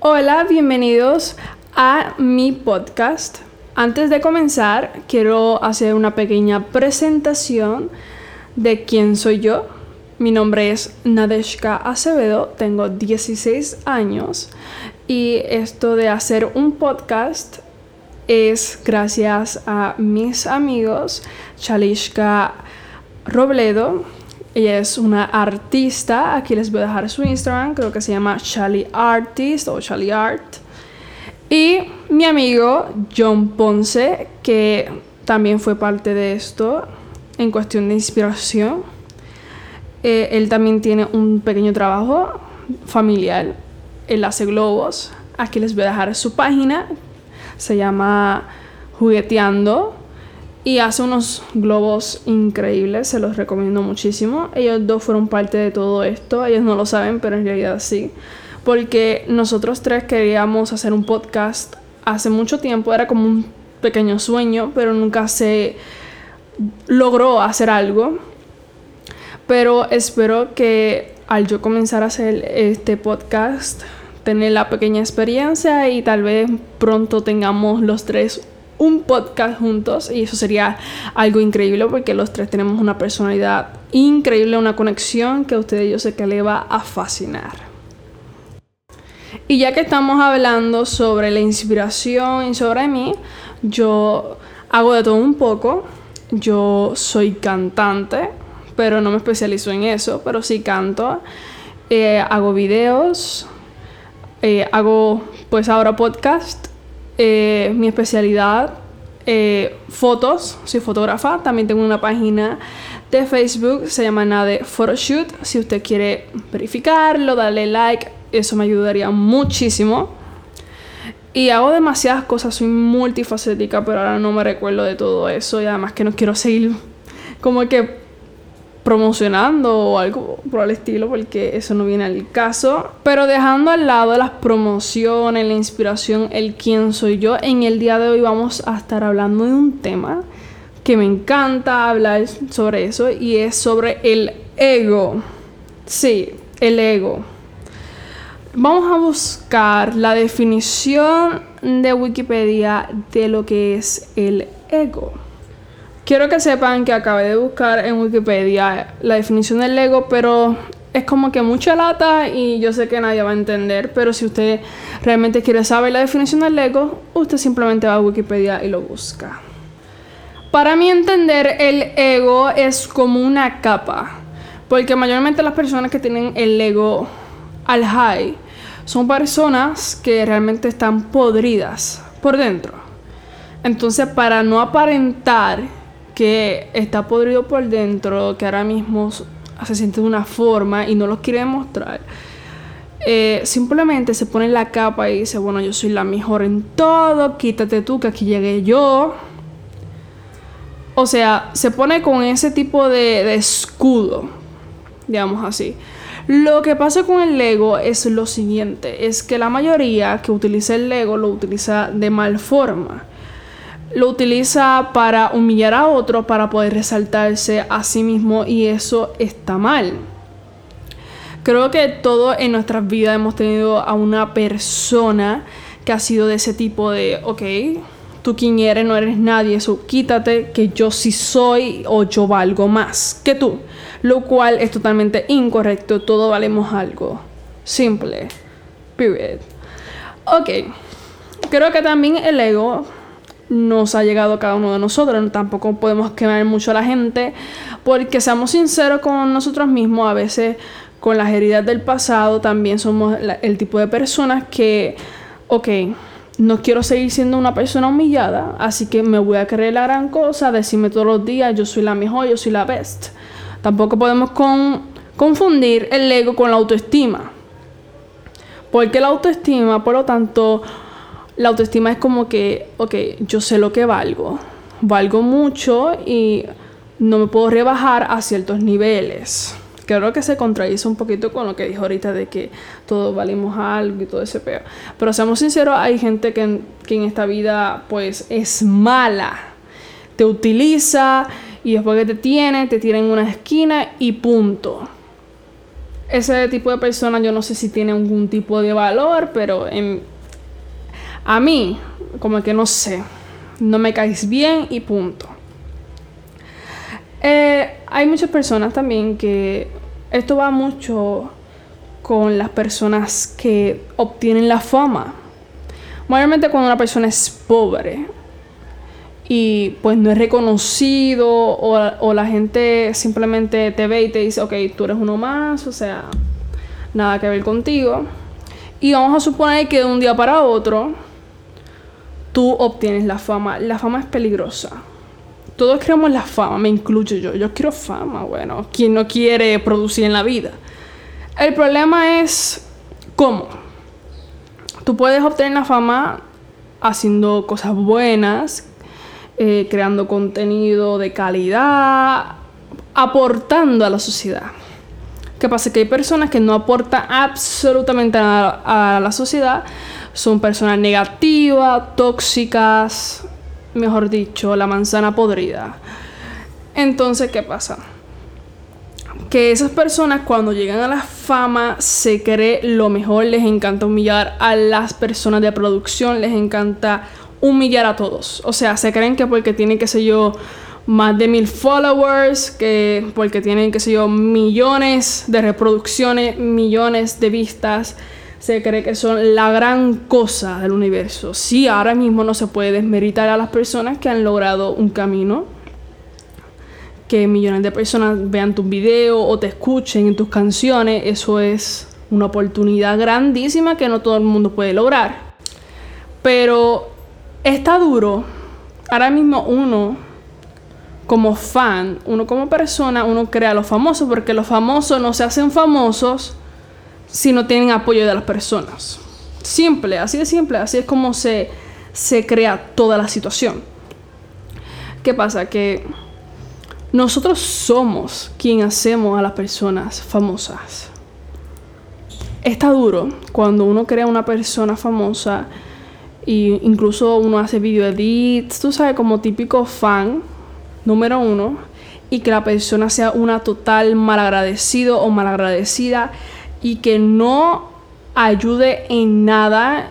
Hola, bienvenidos a mi podcast. Antes de comenzar, quiero hacer una pequeña presentación de quién soy yo. Mi nombre es Nadeshka Acevedo, tengo 16 años y esto de hacer un podcast es gracias a mis amigos Chalishka Robledo. Ella es una artista. Aquí les voy a dejar su Instagram. Creo que se llama Chali Artist o Chali Art. Y mi amigo John Ponce, que también fue parte de esto en cuestión de inspiración. Eh, él también tiene un pequeño trabajo familiar. Él hace globos. Aquí les voy a dejar su página se llama Jugueteando y hace unos globos increíbles, se los recomiendo muchísimo. Ellos dos fueron parte de todo esto, ellos no lo saben, pero en realidad sí, porque nosotros tres queríamos hacer un podcast hace mucho tiempo, era como un pequeño sueño, pero nunca se logró hacer algo. Pero espero que al yo comenzar a hacer este podcast tener la pequeña experiencia y tal vez pronto tengamos los tres un podcast juntos y eso sería algo increíble porque los tres tenemos una personalidad increíble, una conexión que a ustedes yo sé que le va a fascinar. Y ya que estamos hablando sobre la inspiración y sobre mí, yo hago de todo un poco. Yo soy cantante, pero no me especializo en eso, pero sí canto. Eh, hago videos, eh, hago pues ahora podcast. Eh, mi especialidad, eh, fotos, soy fotógrafa. También tengo una página de Facebook, se llama Nade Photoshoot. Si usted quiere verificarlo, darle like, eso me ayudaría muchísimo. Y hago demasiadas cosas, soy multifacética, pero ahora no me recuerdo de todo eso. Y además que no quiero seguir como que promocionando o algo por el estilo, porque eso no viene al caso. Pero dejando al lado las promociones, la inspiración, el quién soy yo, en el día de hoy vamos a estar hablando de un tema que me encanta hablar sobre eso y es sobre el ego. Sí, el ego. Vamos a buscar la definición de Wikipedia de lo que es el ego. Quiero que sepan que acabé de buscar en Wikipedia la definición del ego, pero es como que mucha lata y yo sé que nadie va a entender, pero si usted realmente quiere saber la definición del ego, usted simplemente va a Wikipedia y lo busca. Para mí entender el ego es como una capa, porque mayormente las personas que tienen el ego al high son personas que realmente están podridas por dentro. Entonces, para no aparentar que está podrido por dentro, que ahora mismo se siente de una forma y no lo quiere demostrar, eh, simplemente se pone la capa y dice, bueno, yo soy la mejor en todo, quítate tú que aquí llegué yo. O sea, se pone con ese tipo de, de escudo, digamos así. Lo que pasa con el Lego es lo siguiente, es que la mayoría que utiliza el Lego lo utiliza de mal forma lo utiliza para humillar a otro, para poder resaltarse a sí mismo y eso está mal. Creo que todos en nuestras vidas hemos tenido a una persona que ha sido de ese tipo de, ok, tú quién eres, no eres nadie, eso quítate, que yo sí soy o yo valgo más que tú. Lo cual es totalmente incorrecto, todos valemos algo. Simple. Period. Ok. Creo que también el ego nos ha llegado a cada uno de nosotros. Tampoco podemos quemar mucho a la gente porque seamos sinceros con nosotros mismos, a veces con las heridas del pasado también somos el tipo de personas que, ok, no quiero seguir siendo una persona humillada, así que me voy a creer la gran cosa, decirme todos los días, yo soy la mejor, yo soy la best. Tampoco podemos confundir el ego con la autoestima. Porque la autoestima, por lo tanto, la autoestima es como que, ok, yo sé lo que valgo, valgo mucho y no me puedo rebajar a ciertos niveles. Creo que se contradice un poquito con lo que dijo ahorita de que todos valimos algo y todo ese peor. Pero seamos sinceros, hay gente que en, que en esta vida pues es mala. Te utiliza y después que te tiene, te tira en una esquina y punto. ese tipo de persona yo no sé si tiene algún tipo de valor, pero a mí, como que no sé, no me caes bien y punto. Eh, hay muchas personas también que esto va mucho con las personas que obtienen la fama. Mayormente cuando una persona es pobre y pues no es reconocido o, la gente simplemente te ve y te dice, ok, tú eres uno más, o sea, nada que ver contigo. Y vamos a suponer que de un día para otro tú obtienes la fama. La fama es peligrosa. Todos queremos la fama, me incluyo yo. Yo quiero fama, bueno, quien no quiere producir en la vida. El problema es cómo. Tú puedes obtener la fama haciendo cosas buenas, eh, creando contenido de calidad, aportando a la sociedad. ¿Qué pasa? Que hay personas que no aportan absolutamente nada a la sociedad, son personas negativas, tóxicas, mejor dicho, la manzana podrida. Entonces, ¿qué pasa? Que esas personas cuando llegan a la fama se cree lo mejor, les encanta humillar a las personas de producción, les encanta humillar a todos. O sea, se creen que porque tienen, qué sé yo, más de mil followers, que porque tienen, qué sé yo, millones de reproducciones, millones de vistas, se cree que son la gran cosa del universo. Sí, ahora mismo no se puede desmeritar a las personas que han logrado un camino, que millones de personas vean tus videos o te escuchen en tus canciones, eso es una oportunidad grandísima que no todo el mundo puede lograr. Pero está duro. Ahora mismo uno, como fan, uno como persona, uno crea a los famosos porque los famosos no se hacen famosos si no tienen apoyo de las personas. Simple, así de simple, así es como se, se crea toda la situación. ¿Qué pasa? Que nosotros somos quien hacemos a las personas famosas. Está duro cuando uno crea una persona famosa y incluso uno hace video edits, tú sabes, como típico fan número uno, y que la persona sea una total malagradecido o malagradecida y que no ayude en nada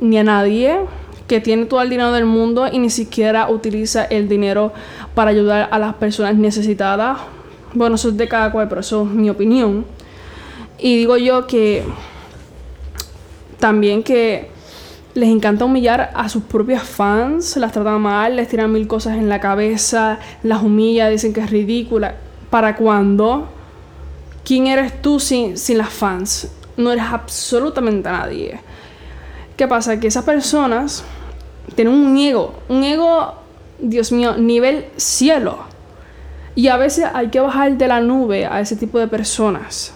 ni a nadie que tiene todo el dinero del mundo y ni siquiera utiliza el dinero para ayudar a las personas necesitadas. Bueno, eso es de cada cual, pero eso es mi opinión. Y digo yo que también que les encanta humillar a sus propias fans, las tratan mal, les tiran mil cosas en la cabeza, las humilla, dicen que es ridícula. ¿Para cuándo? ¿Quién eres tú sin, sin las fans? No eres absolutamente nadie. ¿Qué pasa? Que esas personas tienen un ego, un ego, Dios mío, nivel cielo. Y a veces hay que bajar de la nube a ese tipo de personas.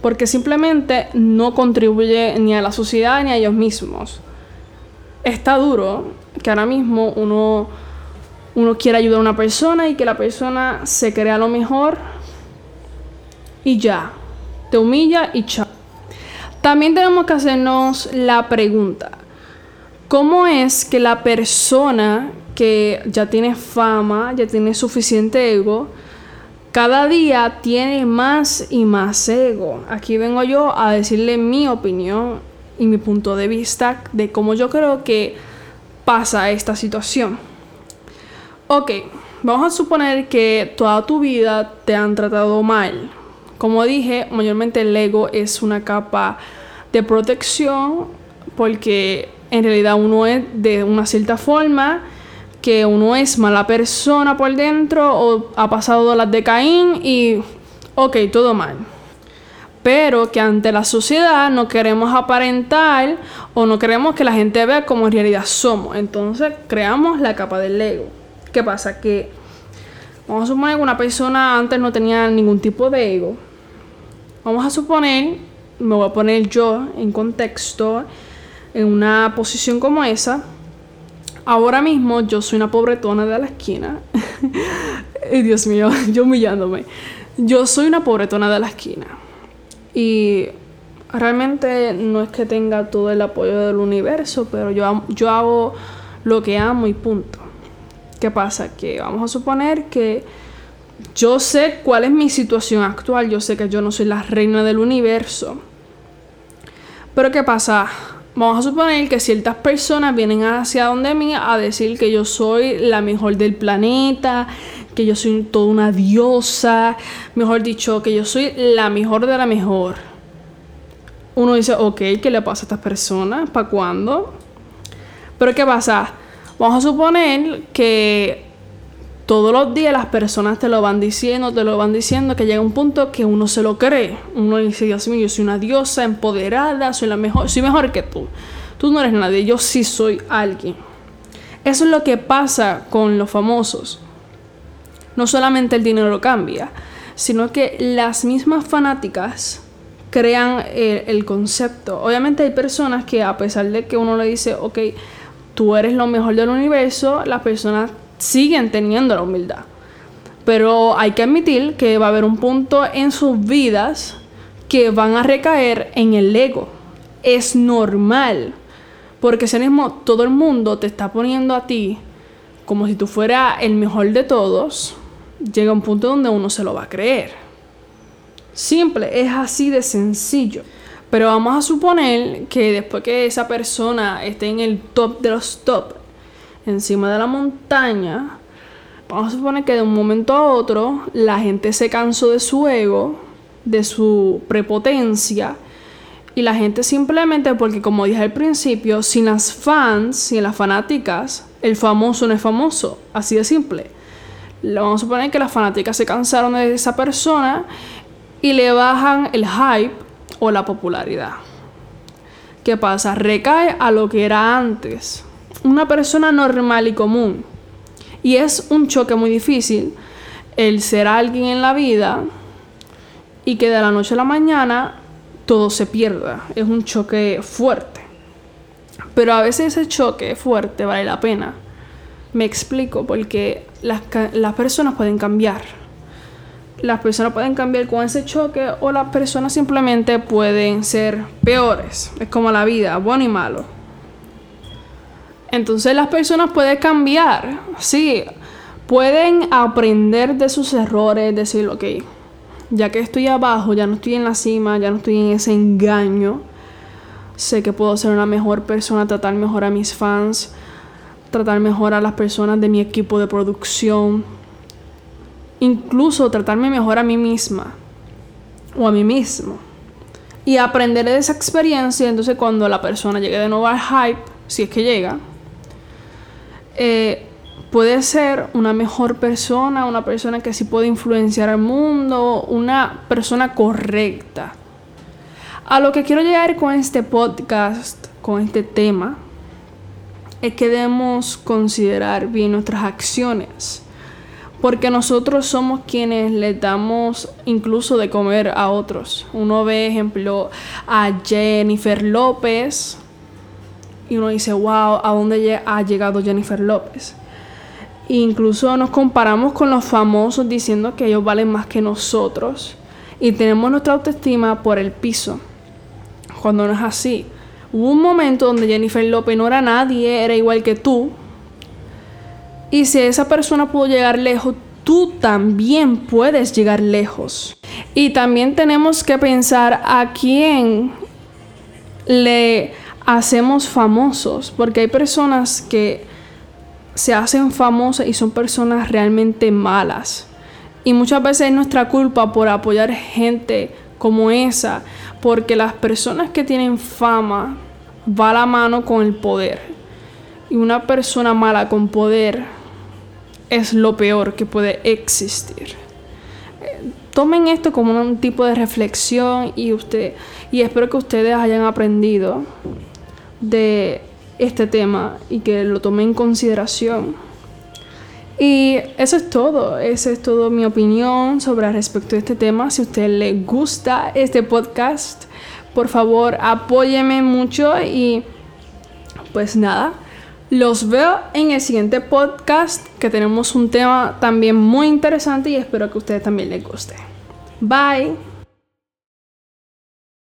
Porque simplemente no contribuye ni a la sociedad ni a ellos mismos está duro que ahora mismo uno, uno quiere ayudar a una persona y que la persona se crea lo mejor y ya, te humilla y chao. También tenemos que hacernos la pregunta, ¿cómo es que la persona que ya tiene fama, ya tiene suficiente ego, cada día tiene más y más ego? Aquí vengo yo a decirle mi opinión y mi punto de vista de cómo yo creo que pasa esta situación. Ok, vamos a suponer que toda tu vida te han tratado mal. Como dije, mayormente el ego es una capa de protección porque en realidad uno es de una cierta forma que uno es mala persona por dentro o ha pasado las de Caín y ok, todo mal pero que ante la sociedad no queremos aparentar o no queremos que la gente vea como en realidad somos. Entonces creamos la capa del ego. ¿Qué pasa? Que vamos a suponer que una persona antes no tenía ningún tipo de ego. Vamos a suponer, me voy a poner yo en contexto, en una posición como esa. Ahora mismo yo soy una pobretona de la esquina. Dios mío, yo humillándome. Yo soy una pobretona de la esquina y realmente no es que tenga todo el apoyo del universo, pero yo, yo hago lo que amo y punto. ¿Qué pasa? Que vamos a suponer que yo sé cuál es mi situación actual, yo sé que yo no soy la reina del universo. Pero ¿qué pasa? Vamos a suponer que ciertas personas vienen hacia donde mí a decir que yo soy la mejor del planeta, que yo soy toda una diosa, mejor dicho, que yo soy la mejor de la mejor. Uno dice, ok, ¿qué le pasa a estas personas? ¿Para cuándo? Pero ¿qué pasa? Vamos a suponer que todos los días las personas te lo van diciendo, te lo van diciendo, que llega un punto que uno se lo cree. Uno dice, Dios mío, yo soy una diosa empoderada, soy la mejor, soy mejor que tú. Tú no eres nadie, yo sí soy alguien. Eso es lo que pasa con los famosos. No solamente el dinero cambia, sino que las mismas fanáticas crean el, el concepto. Obviamente hay personas que a pesar de que uno le dice, ok, tú eres lo mejor del universo, las personas siguen teniendo la humildad. Pero hay que admitir que va a haber un punto en sus vidas que van a recaer en el ego. Es normal. Porque si mismo todo el mundo te está poniendo a ti como si tú fueras el mejor de todos, llega un punto donde uno se lo va a creer. Simple, es así de sencillo. Pero vamos a suponer que después que esa persona esté en el top de los top, encima de la montaña, vamos a suponer que de un momento a otro la gente se cansó de su ego, de su prepotencia, y la gente simplemente, porque como dije al principio, sin las fans, sin las fanáticas, el famoso no es famoso, así de simple. Vamos a suponer que las fanáticas se cansaron de esa persona y le bajan el hype o la popularidad. ¿Qué pasa? Recae a lo que era antes una persona normal y común. Y es un choque muy difícil el ser alguien en la vida y que de la noche a la mañana todo se pierda. Es un choque fuerte. Pero a veces ese choque fuerte vale la pena. Me explico, porque las, las personas pueden cambiar. Las personas pueden cambiar con ese choque o las personas simplemente pueden ser peores. Es como la vida, bueno y malo. Entonces las personas pueden cambiar, sí, pueden aprender de sus errores, decir, ok, ya que estoy abajo, ya no estoy en la cima, ya no estoy en ese engaño, sé que puedo ser una mejor persona, tratar mejor a mis fans, tratar mejor a las personas de mi equipo de producción, incluso tratarme mejor a mí misma o a mí mismo. Y aprender de esa experiencia, entonces cuando la persona llegue de nuevo al hype, si es que llega, eh, puede ser una mejor persona, una persona que sí puede influenciar al mundo, una persona correcta. A lo que quiero llegar con este podcast, con este tema, es que debemos considerar bien nuestras acciones. Porque nosotros somos quienes le damos incluso de comer a otros. Uno ve, ejemplo, a Jennifer López, y uno dice, wow, ¿a dónde ha llegado Jennifer López? E incluso nos comparamos con los famosos diciendo que ellos valen más que nosotros y tenemos nuestra autoestima por el piso, cuando no es así. Hubo un momento donde Jennifer López no era nadie, era igual que tú. Y si esa persona pudo llegar lejos, tú también puedes llegar lejos. Y también tenemos que pensar a quién le hacemos famosos, porque hay personas que se hacen famosas y son personas realmente malas. Y muchas veces es nuestra culpa por apoyar gente como esa, porque las personas que tienen fama va a la mano con el poder. Y una persona mala con poder es lo peor que puede existir. Tomen esto como un tipo de reflexión y usted y espero que ustedes hayan aprendido de este tema y que lo tome en consideración. Y eso es todo, esa es todo mi opinión sobre respecto a este tema. Si a usted le gusta este podcast, por favor apóyeme mucho y pues nada, los veo en el siguiente podcast que tenemos un tema también muy interesante y espero que a ustedes también les guste. Bye.